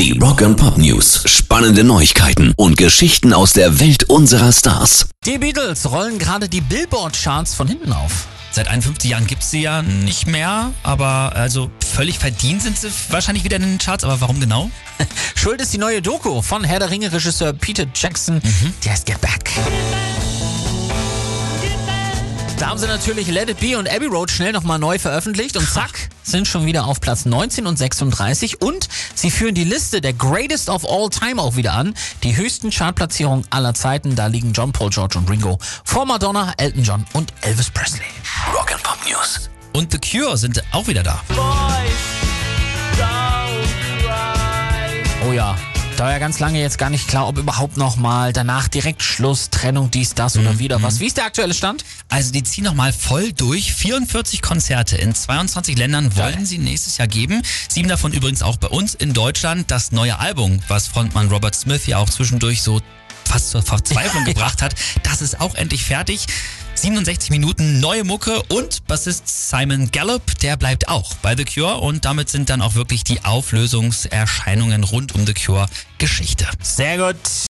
Die Rock and Pop News. Spannende Neuigkeiten und Geschichten aus der Welt unserer Stars. Die Beatles rollen gerade die Billboard-Charts von hinten auf. Seit 51 Jahren gibt's sie ja nicht mehr, aber also völlig verdient sind sie wahrscheinlich wieder in den Charts, aber warum genau? Schuld ist die neue Doku von Herr der Ringe-Regisseur Peter Jackson. Die heißt Get Back. Da haben sie natürlich Let It Be und Abbey Road schnell nochmal neu veröffentlicht und zack, sind schon wieder auf Platz 19 und 36 und sie führen die Liste der Greatest of All Time auch wieder an. Die höchsten Chartplatzierungen aller Zeiten, da liegen John Paul, George und Ringo vor Madonna, Elton John und Elvis Presley. Rock and Pop News. Und The Cure sind auch wieder da. Oh ja, da war ja ganz lange jetzt gar nicht klar, ob überhaupt nochmal danach direkt Schluss, Trennung, dies, das oder wieder was. Wie ist der aktuelle Stand? Also die ziehen nochmal voll durch. 44 Konzerte in 22 Ländern wollen sie nächstes Jahr geben. Sieben davon übrigens auch bei uns in Deutschland. Das neue Album, was Frontmann Robert Smith ja auch zwischendurch so fast zur Verzweiflung gebracht hat, das ist auch endlich fertig. 67 Minuten neue Mucke und Bassist Simon Gallup, der bleibt auch bei The Cure und damit sind dann auch wirklich die Auflösungserscheinungen rund um The Cure Geschichte. Sehr gut.